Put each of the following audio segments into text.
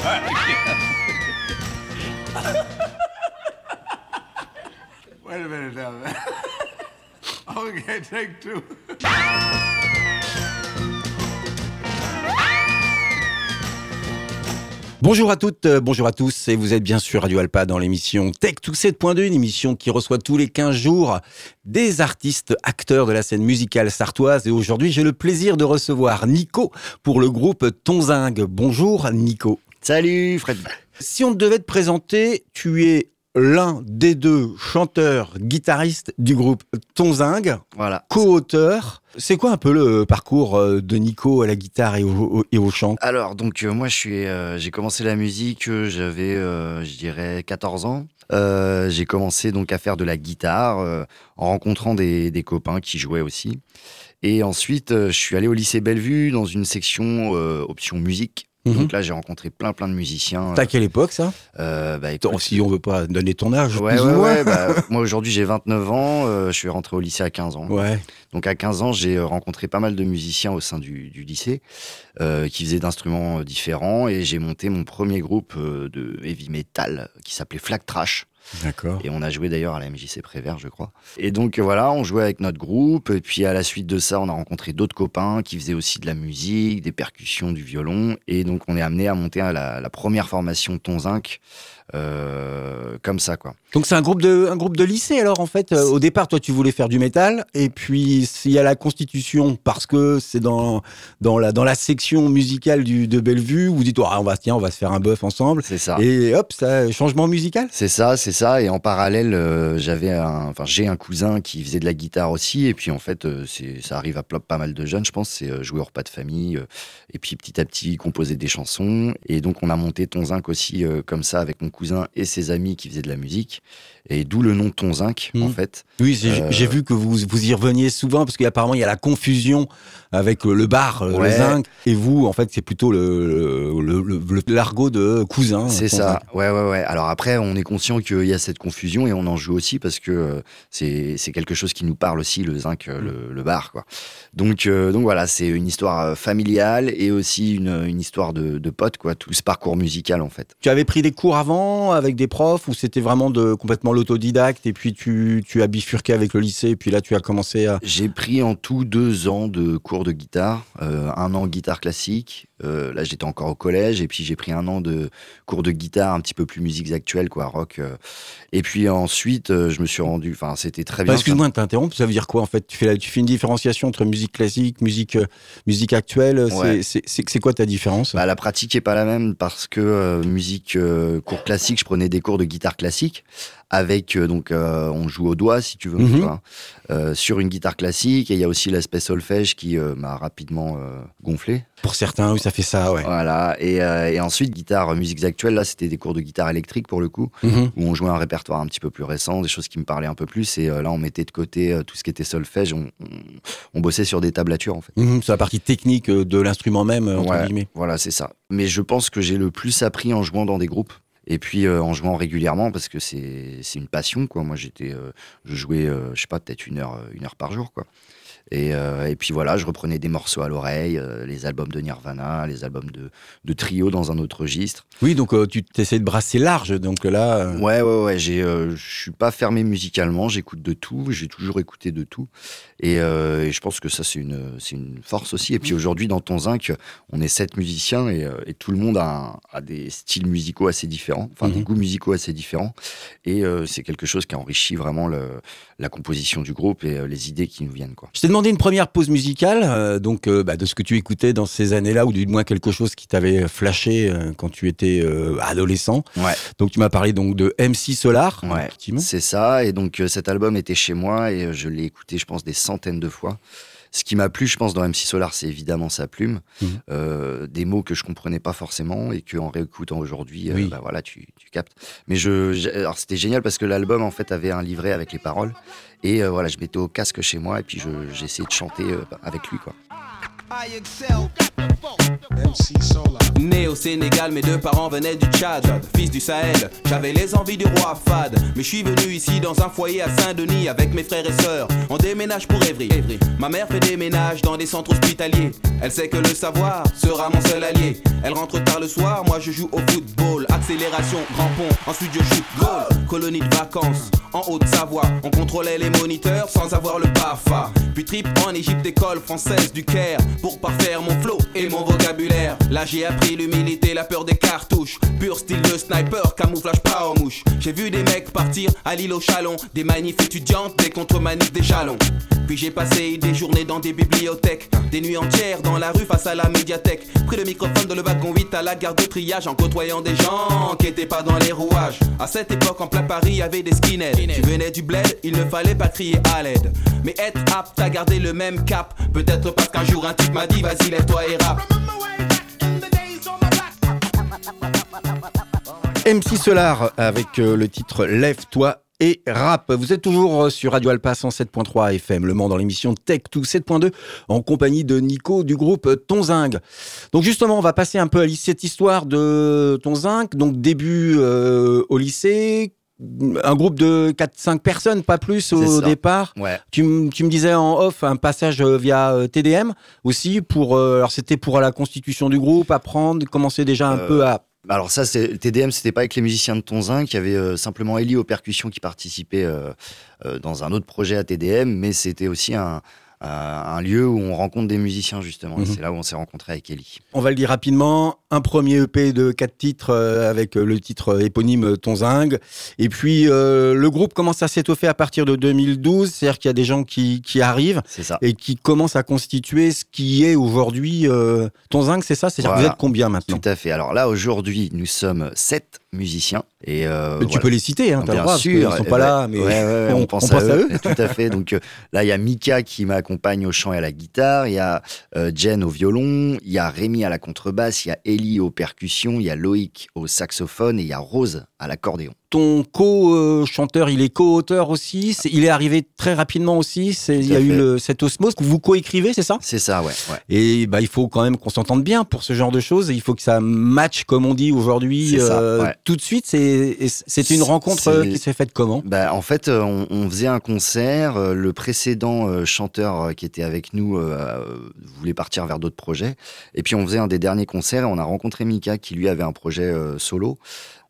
Wait a minute okay, take two. Bonjour à toutes, euh, bonjour à tous, et vous êtes bien sûr Radio Alpa dans l'émission Tech to 7.2, une émission qui reçoit tous les 15 jours des artistes acteurs de la scène musicale sartoise. Et aujourd'hui, j'ai le plaisir de recevoir Nico pour le groupe Tonzingue. Bonjour Nico. Salut Fred. Si on devait te présenter, tu es l'un des deux chanteurs, guitaristes du groupe Tonzingue, Voilà. co-auteur. C'est quoi un peu le parcours euh, de Nico à la guitare et au, et au chant? Alors donc euh, moi je suis, euh, j'ai commencé la musique, euh, j'avais je dirais 14 ans. J'ai commencé donc à faire de la guitare en rencontrant des, des copains qui jouaient aussi. Et ensuite je suis allé au lycée Bellevue dans une section option musique. Mhm. Donc là j'ai rencontré plein plein de musiciens. T'as quelle époque ça? Euh, bah, écoute, Si on veut pas donner ton âge, Ouais, ouais, ouais, bah, moi aujourd'hui j'ai 29 ans, euh, je suis rentré au lycée à 15 ans. Ouais. Donc à 15 ans, j'ai euh, rencontré pas mal de musiciens au sein du, du lycée euh, qui faisaient d'instruments euh, différents et j'ai monté mon premier groupe euh, de heavy metal qui s'appelait Flag Trash. D'accord. Et on a joué d'ailleurs à la MJC Prévert, je crois. Et donc voilà, on jouait avec notre groupe. Et puis à la suite de ça, on a rencontré d'autres copains qui faisaient aussi de la musique, des percussions, du violon. Et donc on est amené à monter à la, la première formation Tonzinc. Euh, comme ça, quoi. Donc c'est un groupe de un groupe de lycée alors en fait. Euh, au départ, toi tu voulais faire du métal et puis il y a la constitution parce que c'est dans dans la dans la section musicale du de Bellevue. Vous dites ah, on va tiens on va se faire un bœuf ensemble C'est ça. et hop ça changement musical. C'est ça, c'est ça. Et en parallèle, euh, j'avais enfin, j'ai un cousin qui faisait de la guitare aussi. Et puis en fait, euh, c'est, ça arrive à pas mal de jeunes, je pense. C'est jouer au repas de famille. euh, et puis petit à petit, composer des chansons. Et donc on a monté Tonzinc aussi euh, comme ça avec mon cousin et ses amis qui faisaient de la musique. Et d'où le nom Tonzinc Mhm. en fait. Oui j'ai Euh, j'ai vu que vous vous y reveniez souvent parce qu'apparemment il y a la confusion avec le bar euh, le zinc et vous en fait c'est plutôt le le, le- le- l'argot de cousin. C'est ça. Ouais, ouais, ouais. Alors après, on est conscient qu'il y a cette confusion et on en joue aussi parce que euh, c'est quelque chose qui nous parle aussi, le zinc, le, le bar, quoi. Donc, euh, donc voilà, c'est une histoire familiale et aussi une, une histoire de, de potes, quoi. Tout ce parcours musical, en fait. Tu avais pris des cours avant avec des profs ou c'était vraiment de complètement l'autodidacte et puis tu, tu as bifurqué avec le lycée et puis là tu as commencé à... J'ai pris en tout deux ans de cours de guitare, euh, un an guitare classique. euh, là, j'étais encore au collège et puis j'ai pris un an de cours de guitare un petit peu plus musiques actuelles, quoi, rock. euh. et puis ensuite, je me suis rendu. Enfin, c'était très bien. Bah, Excuse-moi de t'interrompre, ça veut dire quoi en fait? Tu fais, la- tu fais une différenciation entre musique classique, musique, musique actuelle, c'est- Ouais. c'est quoi ta différence? Bah, la pratique est pas la même parce que musique cours classique, je prenais des cours de guitare classique avec euh, donc euh, on joue au doigt si tu veux Mhm. tu vois, euh, sur une guitare classique et il y a aussi l'aspect solfège qui euh, m'a rapidement gonflé. Pour certains, oui ça fait ça, ouais. Voilà et, et ensuite guitare musiques actuelles là c'était des cours de guitare électrique pour le coup Mhm. où on jouait un répertoire un petit peu plus récent, des choses qui me parlaient un peu plus et là on mettait de côté tout ce qui était solfège, on, on, on bossait sur des tablatures en fait. Mhm, c'est la partie technique de l'instrument même, entre Ouais. guillemets. Voilà, c'est ça. Mais je pense que j'ai le plus appris en jouant dans des groupes. Et puis euh, en jouant régulièrement parce que c'est une passion quoi. Moi j'étais euh, je jouais euh, je sais pas peut-être une heure une heure par jour quoi. Et, euh, et puis voilà, je reprenais des morceaux à l'oreille, euh, les albums de Nirvana, les albums de, de trio dans un autre registre. Oui, donc euh, tu t'essaies de brasser large, donc là... Ouais, ouais, ouais. Je suis pas fermé musicalement. J'écoute de tout. J'ai toujours écouté de tout. Et, et je pense que ça, c'est une, une force aussi. Et puis aujourd'hui, dans ton zinc, on est sept musiciens et, et tout le monde a, des styles musicaux assez différents, enfin des Mhm. goûts musicaux assez différents. Et c'est quelque chose qui enrichit vraiment le, la composition du groupe et les idées qui nous viennent, quoi. Je t'ai demandé une première pause musicale, euh, donc euh, bah, de ce que tu écoutais dans ces années-là, ou du moins quelque chose qui t'avait flashé euh, quand tu étais adolescent. Ouais. Donc tu m'as parlé donc de MC Solar, Ouais, c'est ça. Et donc cet album était chez moi et je l'ai écouté, je pense, des centaines de fois. Ce qui m'a plu, je pense, dans MC Solar, c'est évidemment sa plume, Mhm. Euh, des mots que je comprenais pas forcément et que en réécoutant aujourd'hui, euh, bah voilà, tu, tu captes. Mais je, alors c'était génial parce que l'album en fait avait un livret avec les paroles et euh, voilà, je mettais au casque chez moi et puis je- j'essayais de chanter euh, avec lui quoi. I excel. MC Solar. Né au Sénégal, mes deux parents venaient du Tchad. Fils du Sahel, j'avais les envies du roi Fad. Mais je suis venu ici dans un foyer à Saint-Denis avec mes frères et sœurs. On déménage pour Évry. Ma mère fait des ménages dans des centres hospitaliers. Elle sait que le savoir sera mon seul allié. Elle rentre tard le soir, moi je joue au football. Accélération, grand pont, ensuite je shoot goal. Colonie de vacances en Haute-Savoie. On contrôlait les moniteurs sans avoir le BAFA. Puis trip en Égypte, école française du Caire. Pour parfaire mon flow et mon vocabulaire. Là j'ai appris l'humilité, la peur des cartouches. Pur style de sniper, camouflage pas aux mouches. J'ai vu des mecs partir à l'île au Chalon. Des manifs étudiantes, des contre-manifs, des jalons. Puis j'ai passé des journées dans des bibliothèques. Des nuits entières dans la rue face à la médiathèque. Pris le microphone de le wagon 8 à la gare de triage en côtoyant des gens qui étaient pas dans les rouages. À cette époque, en plein Paris, y avait des skinheads. Tu venais du bled, il ne fallait pas crier à l'aide. Mais être apte à garder le même cap. Peut-être parce qu'un jour un type m'a dit vas-y, lève-toi et rap. MC Solar avec euh, le titre Lève-toi et rap. Vous êtes toujours euh, sur Radio Alpa 107.3 FM, Le Mans dans l'émission Tech 2 7.2 en compagnie de Nico du groupe Tonzing. Donc justement, on va passer un peu à cette histoire de Tonzing. Donc début euh, au lycée, un groupe de 4-5 personnes, pas plus au départ. Ouais. Tu, tu me disais en off un passage euh, via euh, TDM aussi pour euh, alors c'était pour la constitution du groupe, apprendre, commencer déjà un Euh, peu à Alors ça, c'est TDM, c'était pas avec les musiciens de Tonzin, qui avait euh, simplement Ellie aux percussions qui participait euh, dans un autre projet à TDM, mais c'était aussi un, un- un lieu où on rencontre des musiciens justement. Et Mhm. C'est là où on s'est rencontré avec Ellie. On va le dire rapidement, un premier EP de quatre titres euh, avec euh, le titre euh, éponyme euh, Tonzing. Et puis euh, le groupe commence à s'étoffer à partir de 2012, c'est-à-dire qu'il y a des gens qui, qui arrivent ça. et qui commencent à constituer ce qui est aujourd'hui euh, Tonzing, c'est ça? C'est-à-dire vous êtes combien maintenant? Tout à fait. Alors là, aujourd'hui, nous sommes sept musiciens. Et euh, Tu voilà. peux les citer, hein, t'as le droit, parce sûr, qu'ils sont pas là, mais ouais, ouais, ouais, on, on, pense on pense à, à eux. Tout à fait. Donc euh, là, il y a Mika qui au chant et à la guitare, il y a euh, Jen au violon, il y a Rémi à la contrebasse, il y a Ellie aux percussions, il y a Loïc au saxophone et il y a Rose à l'accordéon. Ton co-chanteur, il est co-auteur aussi. Il est arrivé très rapidement aussi. Il y a eu le- cette osmose que vous co-écrivez, c'est ça? C'est ça, ouais. ouais. Et bah, il faut quand même qu'on s'entende bien pour ce genre de choses. Il faut que ça matche, comme on dit aujourd'hui, euh, ouais. tout de suite. C'est une rencontre euh, qui s'est faite comment? Bah, en fait, euh, on, on faisait un concert. Le précédent chanteur qui était avec nous euh, voulait partir vers d'autres projets. Et puis, on faisait un des derniers concerts et on a rencontré Mika qui, lui, avait un projet euh, solo.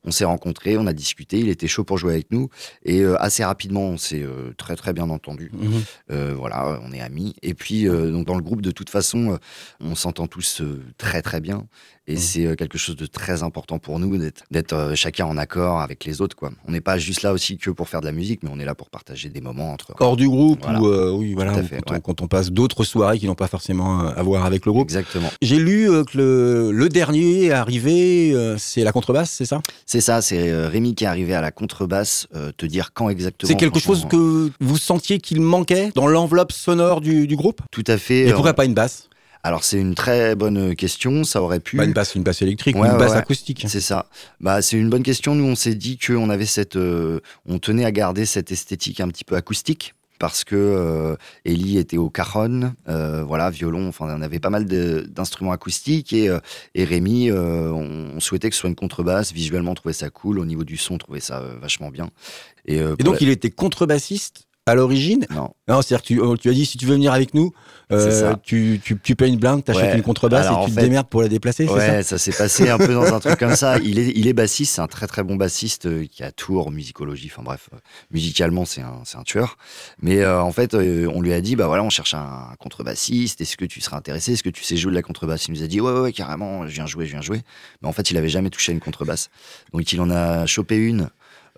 On s'est rencontrés, on a discuté, il était chaud pour jouer avec nous. Et euh, assez rapidement, on s'est euh, très, très bien entendu. Mhm. Euh, voilà, on est amis. Et puis, euh, donc dans le groupe, de toute façon, euh, on s'entend tous euh, très très bien. Et Mhm. c'est euh, quelque chose de très important pour nous d'être chacun en accord avec les autres. Quoi. On n'est pas juste là aussi que pour faire de la musique, mais on est là pour partager des moments entre. Hors du groupe Voilà. ou euh, oui, voilà, fait, quand, on, ouais. quand on passe d'autres soirées qui n'ont pas forcément à voir avec le groupe. Exactement. J'ai lu que le, le dernier arrivé, euh, c'est la contrebasse, c'est ça? C'est ça, c'est euh, Rémi qui est arrivé à la contrebasse, euh, te dire quand exactement. C'est quelque chose que vous sentiez qu'il manquait dans l'enveloppe sonore du, du groupe? Tout à fait. Et euh, pourquoi pas une basse? Alors c'est une très bonne question, ça aurait pu. Pas une basse, une basse électrique ou une basse ouais. acoustique C'est ça. Bah, c'est une bonne question. Nous, on s'est dit qu'on avait cette, euh, on tenait à garder cette esthétique un petit peu acoustique parce que euh, Ellie était au cajon, euh, voilà, violon. Enfin, on avait pas mal d'instruments acoustiques et, euh, et Rémi, euh, on, on souhaitait que ce soit une contrebasse. Visuellement, on trouvait ça cool. Au niveau du son, on trouvait ça euh, vachement bien. Et, euh, Et donc, il était contrebassiste à l'origine non. Non, c'est-à-dire que tu, euh, tu as dit si tu veux venir avec nous, euh, tu, tu, tu payes une blinde, t'achètes Ouais. une contrebasse Alors, et en tu te fait- démerdes pour la déplacer, c'est ça Ouais, ça, s'est passé un peu dans un truc comme ça. Il est, il est bassiste, c'est un très très bon bassiste euh, qui a tour, musicologie, enfin bref, euh, musicalement c'est un, un tueur. Mais euh, en fait, euh, on lui a dit, bah voilà, on cherche un, contrebassiste, est-ce que tu seras intéressé, est-ce que tu sais jouer de la contrebasse? Il nous a dit, ouais, ouais, ouais, carrément, je viens jouer, je viens jouer. Mais en fait, il avait jamais touché à une contrebasse. Donc il en a chopé une.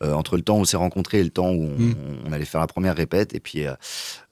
Euh, entre le temps où on s'est rencontrés et le temps où on, Mm. on allait faire la première répète, et puis euh,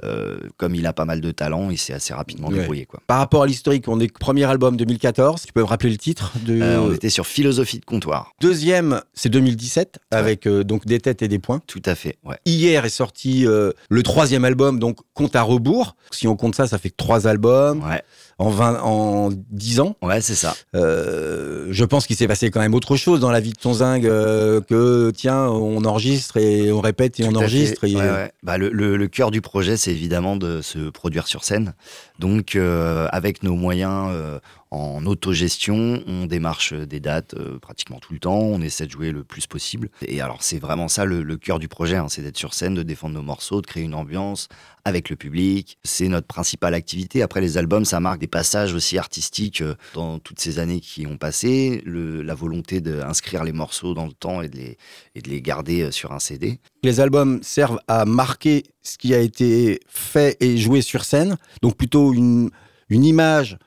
euh, comme il a pas mal de talent, il s'est assez rapidement Ouais. débrouillé. Quoi. Par rapport à l'historique, on est premier album 2014. Tu peux me rappeler le titre de... On était sur philosophie de comptoir. Deuxième, c'est 2017, avec donc des têtes et des points. Tout à fait, ouais. Hier est sorti le troisième album, donc Compte à rebours. Si on compte ça, ça fait trois albums Ouais, en, 20, en 10 ans. ouais c'est ça. Euh, je pense qu'il s'est passé quand même autre chose dans la vie de Tonzing euh, que tiens, on enregistre et on répète et on Tout enregistre. et- Ouais, ouais. Bah, le, le- le cœur du projet, c'est évidemment de se produire sur scène. Donc, euh, avec nos moyens, euh, en autogestion, on démarche des dates euh, pratiquement tout le temps, on essaie de jouer le plus possible. Et alors c'est vraiment ça le, cœur du projet, hein, c'est d'être sur scène, de défendre nos morceaux, de créer une ambiance avec le public. C'est notre principale activité. Après les albums, ça marque des passages aussi artistiques euh, dans toutes ces années qui ont passé, la volonté d'inscrire les morceaux dans le temps et de les, garder euh, sur un CD. Les albums servent à marquer ce qui a été fait et joué sur scène, donc plutôt une image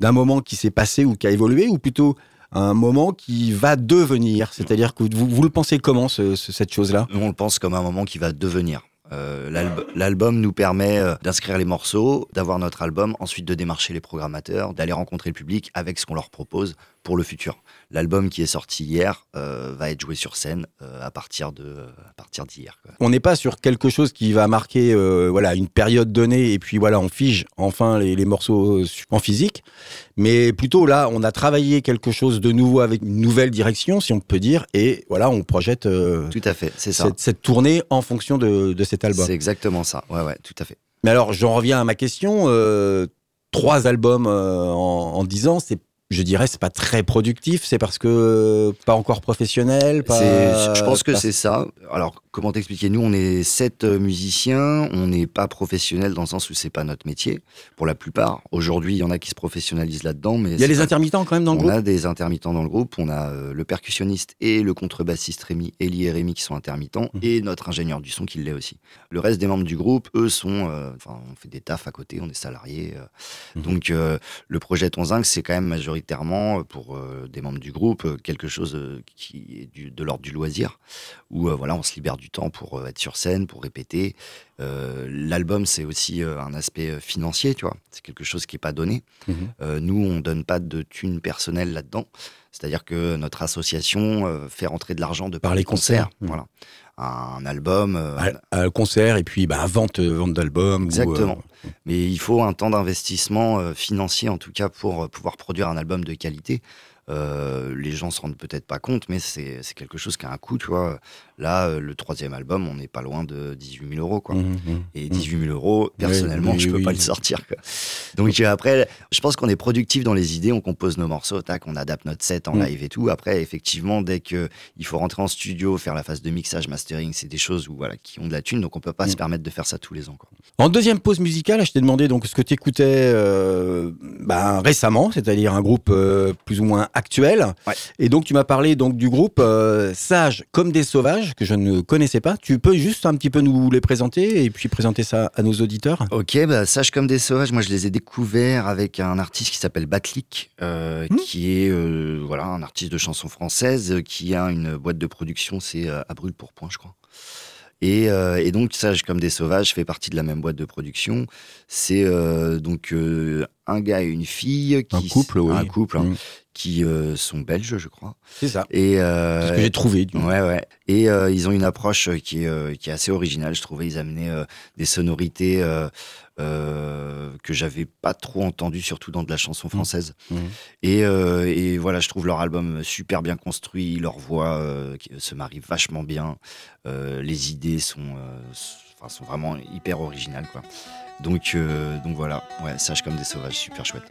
d'un moment qui s'est passé ou qui a évolué, ou plutôt un moment qui va devenir? C'est-à-dire que vous, vous, le pensez comment, cette chose-là? On le pense comme un moment qui va devenir. Euh, l'album nous permet euh, d'inscrire les morceaux, d'avoir notre album, ensuite de démarcher les programmateurs, d'aller rencontrer le public avec ce qu'on leur propose pour le futur. L'album qui est sorti hier euh, va être joué sur scène à partir de à partir d'hier. On n'est pas sur quelque chose qui va marquer voilà une période donnée et puis voilà on fige enfin les, les, morceaux en physique, mais plutôt là on a travaillé quelque chose de nouveau avec une nouvelle direction si on peut dire et voilà on projette tout à fait c'est ça cette, cette, tournée en fonction de, de cette c'est exactement ça. Ouais, ouais, tout à fait. Mais alors, j'en reviens à ma question. Euh, trois albums euh, en, en 10 ans, c'est je dirais c'est pas très productif. C'est parce que pas encore professionnel pas, je pense que c'est ça. Alors comment t'expliquer? Nous, on est sept euh, musiciens, on n'est pas professionnels dans le sens où c'est pas notre métier, pour la plupart. Aujourd'hui, il y en a qui se professionnalisent là-dedans, mais il y a les intermittents quand même dans le groupe? On a des intermittents dans le groupe. On a euh, le percussionniste et le contrebassiste Rémi, Elie et Rémi qui sont intermittents, mmh. et notre ingénieur du son qui l'est aussi. Le reste des membres du groupe, eux, sont, euh, enfin, on fait des tafs à côté, on est salariés. Mmh. Donc, le projet Tonzinc, c'est quand même majoritairement pour des membres du groupe quelque chose qui est de l'ordre du loisir, où voilà, on se libère du temps pour euh, être sur scène, pour répéter. Euh, l'album, c'est aussi euh, un aspect financier, tu vois. C'est quelque chose qui n'est pas donné. Mhm. nous, on donne pas de thunes personnelles là-dedans. C'est-à-dire que notre association fait rentrer de l'argent de par, les concerts. Voilà. Un album. un concert et puis bah, vente, vente d'albums. Exactement. Mais il faut un temps d'investissement financier, en tout cas, pour pouvoir produire un album de qualité. Euh, les gens se rendent peut-être pas compte, mais c'est quelque chose qui a un coût, tu vois. Là, euh, le troisième album, on n'est pas loin de 18 000 euros, quoi. Mmh, mmh, et 18 mmh. 000 euros, personnellement, je peux pas le sortir, quoi. Donc euh, après, je pense qu'on est productif dans les idées, on compose nos morceaux, tac, on adapte notre set en live et tout. Après, effectivement, dès que il faut rentrer en studio, faire la phase de mixage, mastering, c'est des choses où, voilà, qui ont de la thune, donc on peut pas se permettre de faire ça tous les ans, quoi. En deuxième pause musicale, je t'ai demandé donc ce que tu écoutais ben, récemment, c'est-à-dire un groupe plus ou moins actuel. Et donc tu m'as parlé donc du groupe euh, Sage comme des sauvages que je ne connaissais pas. Tu peux juste un petit peu nous les présenter et puis présenter ça à nos auditeurs? Ok, bah, Sage comme des sauvages, moi je les ai découverts avec un artiste qui s'appelle Batlik, euh, hmm. qui est euh, voilà un artiste de chanson française qui a une boîte de production, c'est à Brûle pour Point, je crois. Et, et, donc, Sage comme des sauvages fait partie de la même boîte de production. C'est donc un gars et une fille. Qui, un couple, oui. Un couple, hein, hmm qui euh, sont belges, je crois. C'est ça. Et euh, ce que j'ai trouvé. Du ouais, ouais. Et euh, ils ont une approche qui est, qui est assez originale. Je trouvais ils amenaient des sonorités que j'avais pas trop entendues, surtout dans de la chanson mmh. française. Mmh. Et, et, voilà, je trouve leur album super bien construit, leur voix se marie vachement bien, les idées sont, sont vraiment hyper originales, quoi. Donc, donc voilà, ouais, sage comme des sauvages, super chouette.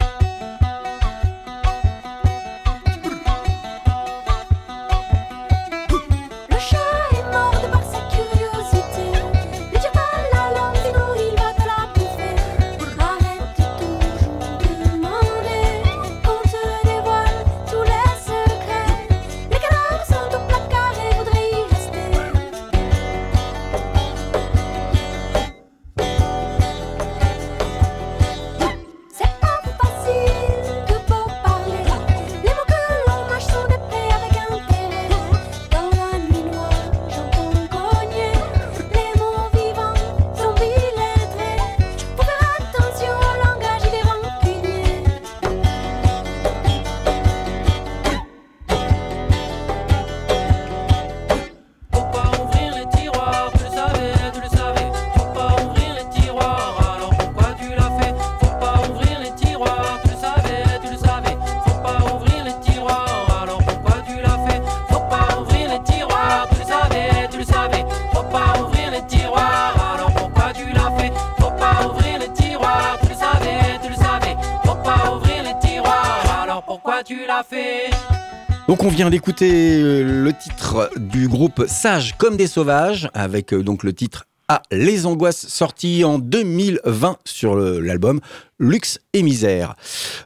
Donc on vient d'écouter le titre du groupe Sage comme des sauvages avec euh, donc le titre Ah les angoisses sorti en 2020 sur l'album Luxe et misère.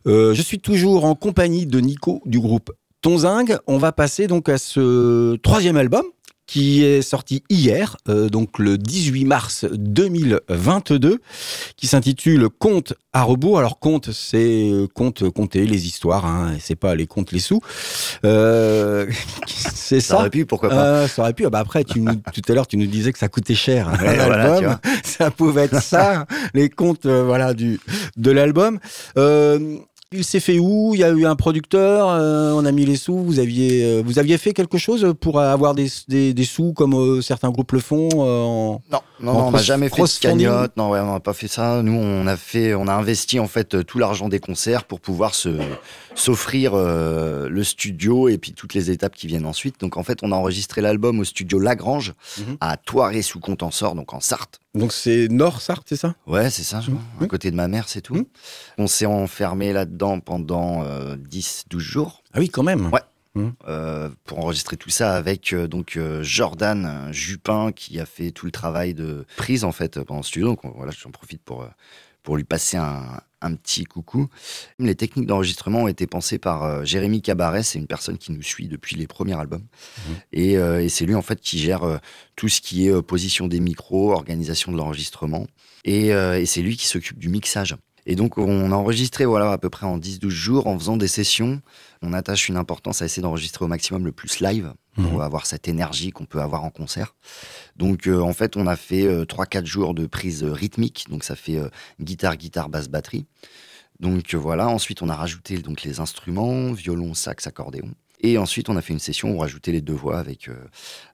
Euh, je suis toujours en compagnie de Nico du groupe Tonzingue. On va passer donc à ce troisième album qui est sorti hier, euh, donc le 18 mars 2022, qui s'intitule Conte à rebours. Alors conte, c'est euh, conte, compter les histoires, hein, c'est pas les comptes, les sous. Euh, c'est Ça ça. aurait pu, pourquoi pas. Euh, ça aurait pu. Ah bah après, tu nous, tout à l'heure, tu nous disais que ça coûtait cher. hein, Ouais, voilà, ça pouvait être ça, les comptes, euh, voilà, du de l'album. Il s'est fait où? Il y a eu un producteur. euh, on a mis les sous. Vous aviez, euh, vous aviez fait quelque chose pour avoir des, des, des sous comme euh, certains groupes le font. en- Non, non, En non, on n'a jamais fait de cagnotte. Non, ouais, on n'a pas fait ça. Nous, on a fait, on a investi en fait tout l'argent des concerts pour pouvoir se s'offrir euh, le studio et puis toutes les étapes qui viennent ensuite. Donc en fait, on a enregistré l'album au studio Lagrange Mhm. à Toiré sous Contensor, donc en Sarthe. Donc c'est Nord Sarthe, c'est ça? Ouais, c'est ça, Mhm. à côté de ma mère, c'est tout. Mhm. On s'est enfermé là-dedans pendant 10-12 jours. Ah oui, quand même. Ouais. euh, pour enregistrer tout ça avec euh, donc euh, Jordan euh, Jupin qui a fait tout le travail de prise en fait pendant le studio. Donc on- voilà, j'en profite pour euh, pour lui passer un, un petit coucou. Les techniques d'enregistrement ont été pensées par euh, Jérémy Cabaret, c'est une personne qui nous suit depuis les premiers albums. Mhm. Et, euh, et c'est lui en fait qui gère euh, tout ce qui est position des micros, organisation de l'enregistrement. Et, et c'est lui qui s'occupe du mixage. Et donc, on a enregistré voilà, à peu près en 10-12 jours en faisant des sessions. On attache une importance à essayer d'enregistrer au maximum le plus live pour Mhm. avoir cette énergie qu'on peut avoir en concert. Donc, euh, en fait, on a fait euh, 3-4 jours de prise rythmique. Donc, ça fait euh, guitare, guitare, basse, batterie. Donc, euh, voilà. Ensuite, on a rajouté donc, les instruments, violon, sax, accordéon. Et ensuite, on a fait une session où on rajoutait les deux voix avec, euh,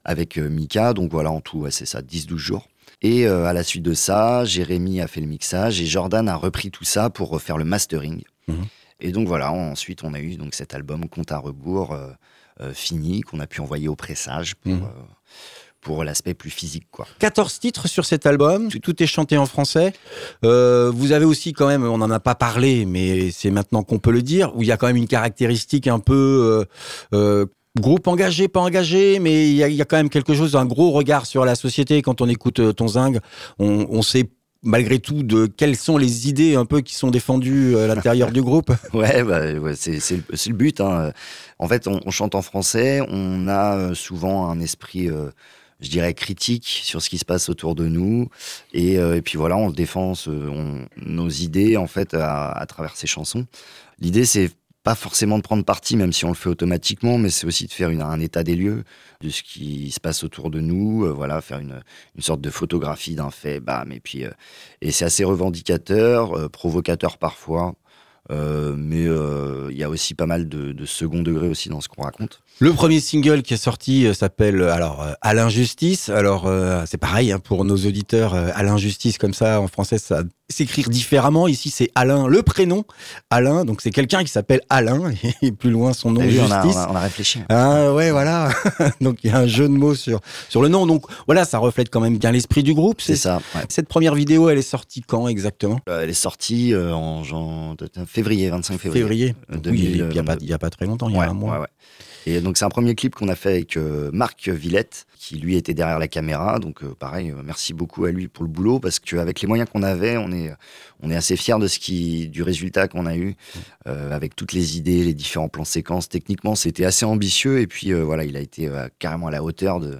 avec euh, Mika. Donc, voilà, en tout, ouais, c'est ça, 10-12 jours. Et euh, à la suite de ça, Jérémy a fait le mixage et Jordan a repris tout ça pour refaire le mastering. Mhm. Et donc voilà, ensuite on a eu donc cet album Compte à rebours euh, euh, fini qu'on a pu envoyer au pressage pour, Mhm. euh, pour l'aspect plus physique. quoi. 14 titres sur cet album, tout est chanté en français. Vous avez aussi quand même, on n'en a pas parlé, mais c'est maintenant qu'on peut le dire, où il y a quand même une caractéristique un peu groupe engagé, pas engagé, mais il y, a, il y a quand même quelque chose, un gros regard sur la société. Quand on écoute euh, ton zingue, on, on sait malgré tout de quelles sont les idées un peu qui sont défendues à l'intérieur du groupe? Ouais, bah, ouais, c'est c'est le, but. hein. En fait, on, on chante en français, on a euh, souvent un esprit, euh, je dirais, critique sur ce qui se passe autour de nous. Et, euh, et puis voilà, on défend ce- on- nos idées en fait à, à travers ces chansons. L'idée, c'est pas forcément de prendre parti, même si on le fait automatiquement, mais c'est aussi de faire un état des lieux de ce qui se passe autour de nous, euh, voilà, faire une, une sorte de photographie d'un fait, bam, et puis euh, et c'est assez revendicateur, euh, provocateur parfois, mais il y a aussi pas mal de, second degré aussi dans ce qu'on raconte. Le premier single qui est sorti s'appelle alors À l'injustice. Alors c'est pareil hein, pour nos auditeurs, à l'injustice comme ça en français ça s'écrire différemment. Ici c'est Alain, le prénom Alain, donc c'est quelqu'un qui s'appelle Alain et plus loin son nom vu, on, a, justice. on a- on a réfléchi. Ah ouais voilà. donc il y a un jeu de mots sur sur le nom. Donc voilà, ça reflète quand même bien l'esprit du groupe. C'est ça. ouais. Cette première vidéo, elle est sortie quand exactement? Euh, elle est sortie euh, en jan- février, 25 février. Février. euh, Oui, il n'y a, 2022. pas- il y a pas très longtemps, il y a Ouais, un mois. ouais. Donc c'est un premier clip qu'on a fait avec euh, Marc Villette, qui lui était derrière la caméra. Donc euh, pareil, euh, merci beaucoup à lui pour le boulot, parce qu'avec les moyens qu'on avait, on est, assez fiers de ce qui, du résultat qu'on a eu, avec toutes les idées, les différents plans séquences. Techniquement, c'était assez ambitieux, et puis voilà, il a été carrément à la hauteur de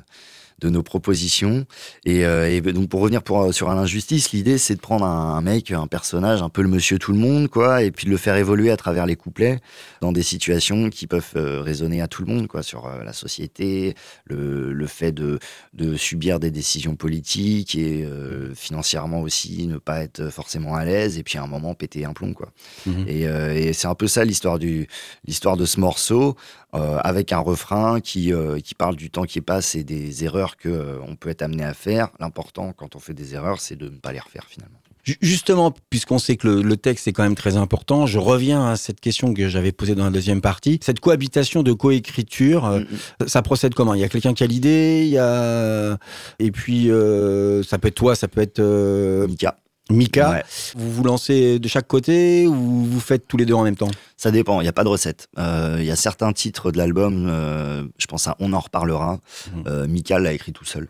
de nos propositions et, euh, et donc pour revenir pour, sur l'injustice l'idée c'est de prendre un, un mec un personnage un peu le monsieur tout le monde quoi et puis de le faire évoluer à travers les couplets dans des situations qui peuvent euh, résonner à tout le monde, quoi, sur euh, la société, le, le fait de, de subir des décisions politiques et euh, financièrement aussi ne pas être forcément à l'aise et puis à un moment péter un plomb, quoi. Mhm. Et, euh, et c'est un peu ça l'histoire du l'histoire de ce morceau euh, avec un refrain qui euh, qui parle du temps qui passe et des erreurs que euh, on peut être amené à faire. L'important quand on fait des erreurs, c'est de ne pas les refaire finalement. Ju- Justement, puisqu'on sait que le, le texte est quand même très important, je reviens à cette question que j'avais posée dans la deuxième partie. Cette cohabitation de coécriture, euh, Mm, ça procède comment? Il y a quelqu'un qui a l'idée, il y a et puis euh, ça peut être toi, ça peut être euh, Mika. Mika, Ouais. vous vous lancez de chaque côté ou vous faites tous les deux en même temps? Ça dépend, il n'y a pas de recette. Euh, Il y a certains titres de l'album, euh, je pense à On en reparlera. Mhm. Euh, Mika l'a écrit tout seul.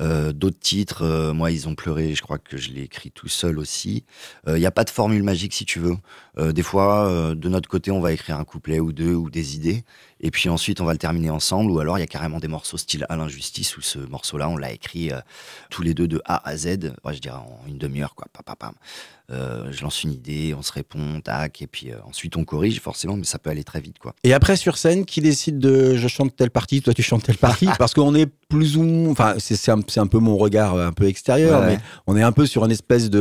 Euh, D'autres titres, euh, moi, ils ont pleuré, je crois que je l'ai écrit tout seul aussi. Il n'y a pas de formule magique, si tu veux. Euh, des fois, euh, de notre côté, on va écrire un couplet ou deux ou des idées. Et puis ensuite, on va le terminer ensemble. Ou alors, il y a carrément des morceaux style à l'injustice où ce morceau-là, on l'a écrit euh, tous les deux de A à Z. Ouais, je dirais en une demi-heure, quoi. Pam, pam, pam. Euh, je lance une idée, on se répond, tac, et puis euh, ensuite on corrige forcément, mais ça peut aller très vite, quoi. Et après sur scène, qui décide de je chante telle partie, toi tu chantes telle partie? Parce qu'on est plus ou moins, enfin c'est un, c'est un peu mon regard euh, un peu extérieur, Ouais. mais on est un peu sur une espèce de,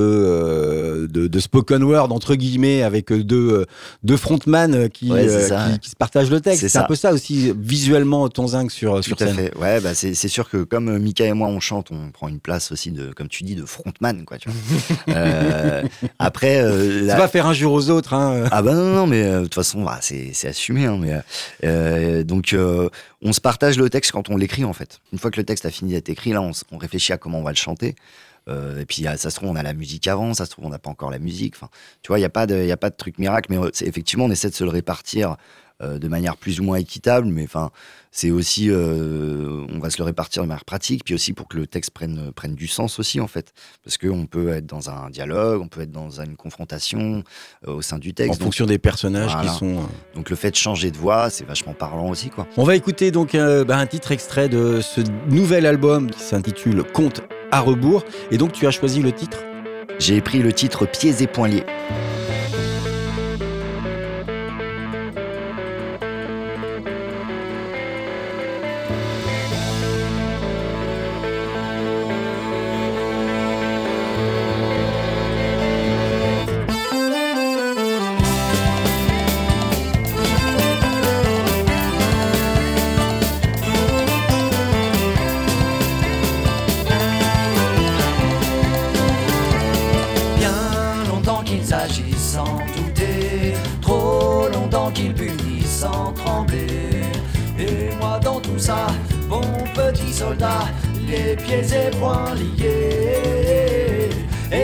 de, de spoken word entre guillemets avec deux, deux frontman qui, Ouais, euh, ça, qui, ouais. qui se partagent le texte. C'est un peu ça aussi visuellement ton zinc sur, sur Tout à scène. fait. Ouais, bah c'est sûr que comme euh, Mika et moi on chante, on prend une place aussi de, comme tu dis, de frontman, quoi. Tu vois. Euh, après, euh, la- va faire injure aux autres. Hein. Ah bah non, non, mais euh, de toute façon, bah, c'est c'est assumé. Hein, mais, euh, donc, on se partage le texte quand on l'écrit, en fait. Une fois que le texte a fini d'être écrit, là, on réfléchit à comment on va le chanter. Euh, et puis, ah, ça se trouve, on a la musique avant, ça se trouve, on n'a pas encore la musique. Enfin, tu vois, il n'y a, pas de- y a pas de truc miracle, mais euh, effectivement, on essaie de se le répartir euh, de manière plus ou moins équitable. Mais enfin, c'est aussi, euh, on va se le répartir de manière pratique, puis aussi pour que le texte prenne, prenne du sens aussi, en fait. Parce qu'on peut être dans un dialogue, on peut être dans une confrontation euh, au sein du texte. En Donc, fonction des personnages Voilà. qui sont. donc le fait de changer de voix, c'est vachement parlant aussi, quoi. On va écouter donc bah, un titre extrait de ce nouvel album qui s'intitule Compte à rebours. Et donc tu as choisi le titre? J'ai pris le titre Pieds et poings liés.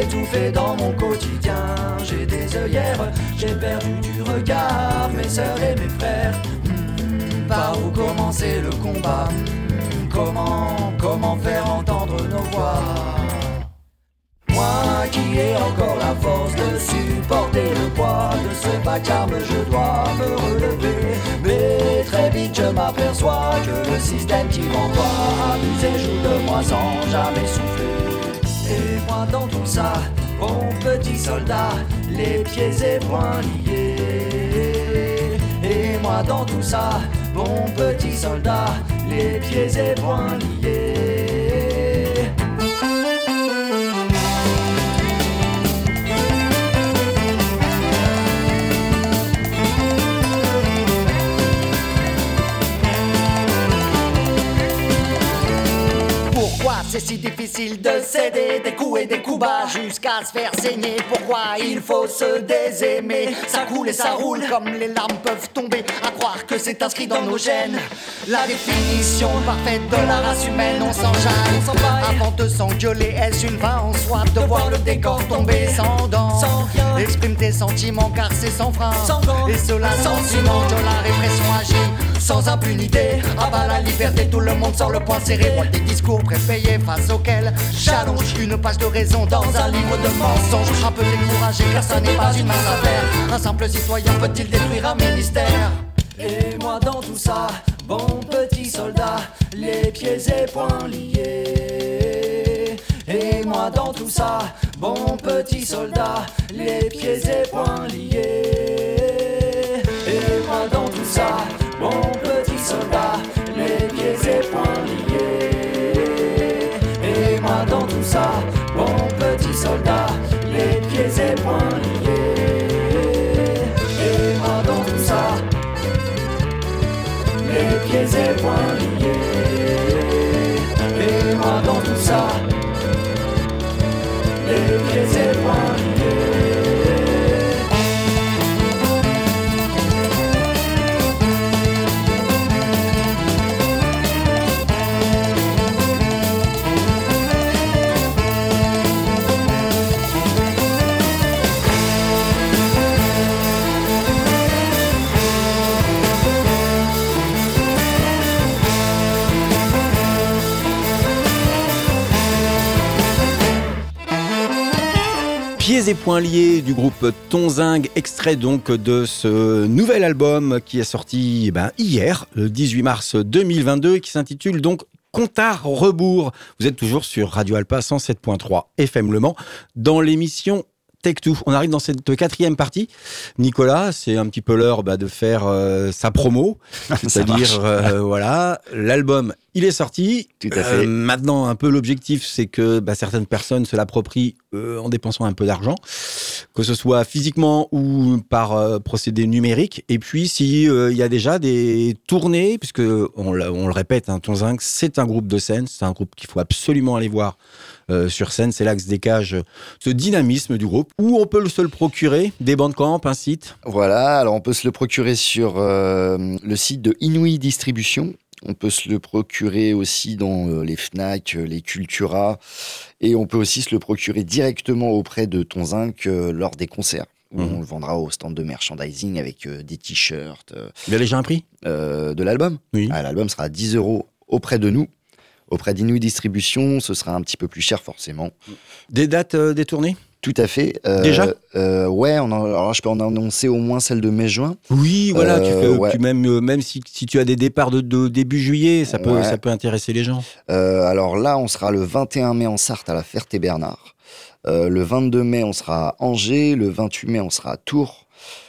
Étouffé dans mon quotidien, j'ai des œillères, j'ai perdu du regard mes sœurs et mes frères. Hmm, par où commencer le combat? Hmm, Comment, comment faire entendre nos voix? Moi qui ai encore la force de supporter le poids de ce vacarme, je dois me relever. Mais très vite je m'aperçois que le système qui m'envoie abuser joue de moi sans jamais souffler. Et moi dans tout ça, bon petit soldat, les pieds et poings liés. Et moi dans tout ça, bon petit soldat, les pieds et poings liés. C'est si difficile de céder des coups et des coups bas jusqu'à se faire saigner. Pourquoi il faut se désaimer? Ça coule et ça roule comme les larmes peuvent tomber. À croire que c'est inscrit dans nos gènes. La définition parfaite de la race humaine On s'enjaille avant de s'engueuler Est-ce une fin en soi? De voir le décor tomber sans dents. Exprime tes sentiments car c'est sans frein. Et cela sans ciment que la répression agit sans impunité. À bas la liberté, tout le monde sort le poing serré. Moi, des discours prépayés face auxquels j'allonge une page de raison dans un livre de mensonges. Un peu découragé car ce n'est pas une mince affaire. Un simple citoyen peut-il détruire un ministère? Et moi dans tout ça, bon petit soldat, les pieds et poings liés. Et moi dans tout ça, bon petit soldat, les pieds et poings liés. Et moi dans tout ça, Poings liés du groupe Tonzing, extrait donc de ce nouvel album qui est sorti eh ben, hier, le 18 mars 2022, et qui s'intitule donc Comptard rebours. Vous êtes toujours sur Radio Alpa 107.3 FM Le Mans dans l'émission Tech2. On arrive dans cette quatrième partie. Nicolas, c'est un petit peu l'heure bah, de faire euh, sa promo. C'est-à-dire, euh, voilà, l'album, il est sorti. Tout à Euh, fait. maintenant, un peu l'objectif, c'est que bah, certaines personnes se l'approprient euh, en dépensant un peu d'argent, que ce soit physiquement ou par euh, procédé numérique. Et puis, si euh, il y a déjà des tournées, puisque on, le répète, hein, Tonzinc, c'est un groupe de scène, c'est un groupe qu'il faut absolument aller voir euh, sur scène. C'est là que se dégage ce dynamisme du groupe. Où on peut se le procurer Des bandcamps, un site Voilà, alors on peut se le procurer sur euh, le site de Inouï Distribution. On peut se le procurer aussi dans euh, les Fnac, euh, les Cultura. Et on peut aussi se le procurer directement auprès de Tonzinc euh, lors des concerts. Où Mhm. on le vendra au stand de merchandising avec des t-shirts Il y a déjà un prix? euh, de l'album. Oui. Ah, L'album sera à 10 euros auprès de nous. Auprès d'Inouï Distribution, ce sera un petit peu plus cher forcément. Des dates euh, des tournées? Tout à fait. Euh, Déjà euh, Ouais, on en- alors je peux en annoncer au moins celle de mai-juin. Oui, voilà, tu Euh, fais, ouais. tu même, euh, même si, si tu as des départs de, de début juillet, ça peut, Ouais. ça peut intéresser les gens. Alors là, on sera le 21 mai en Sarthe à la Ferté-Bernard. Le 22 mai, on sera à Angers. Le 28 mai, on sera à Tours.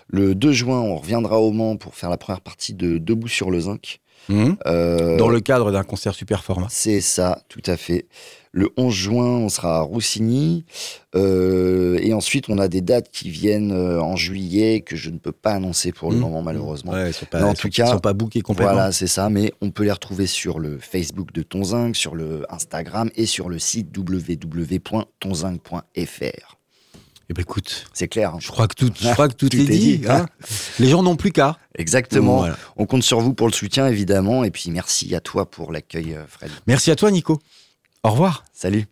Le 2 juin, on reviendra au Mans pour faire la première partie de Debout sur le Zinc. Mhm. Euh, Dans le cadre d'un concert super format. C'est ça, tout à fait. Le 11 juin, on sera à Roussigny. Euh, et ensuite, on a des dates qui viennent euh, en juillet que je ne peux pas annoncer pour le Mhm. moment, malheureusement. Ouais, ils sont pas, Mais en tout sont- cas, ils sont pas bookés complètement. Voilà, c'est ça, mais on peut les retrouver sur le Facebook de Tonzinc, sur le Instagram et sur le site www.tonzinc.fr. Eh ben, écoute, C'est clair. hein je crois que tout, je crois que tout, Tout est est dit. dit. hein. les gens n'ont plus qu'à. Exactement. Voilà. On compte sur vous pour le soutien, évidemment. Et puis merci à toi pour l'accueil, euh, Fred. Merci à toi, Nico. Au revoir. Salut.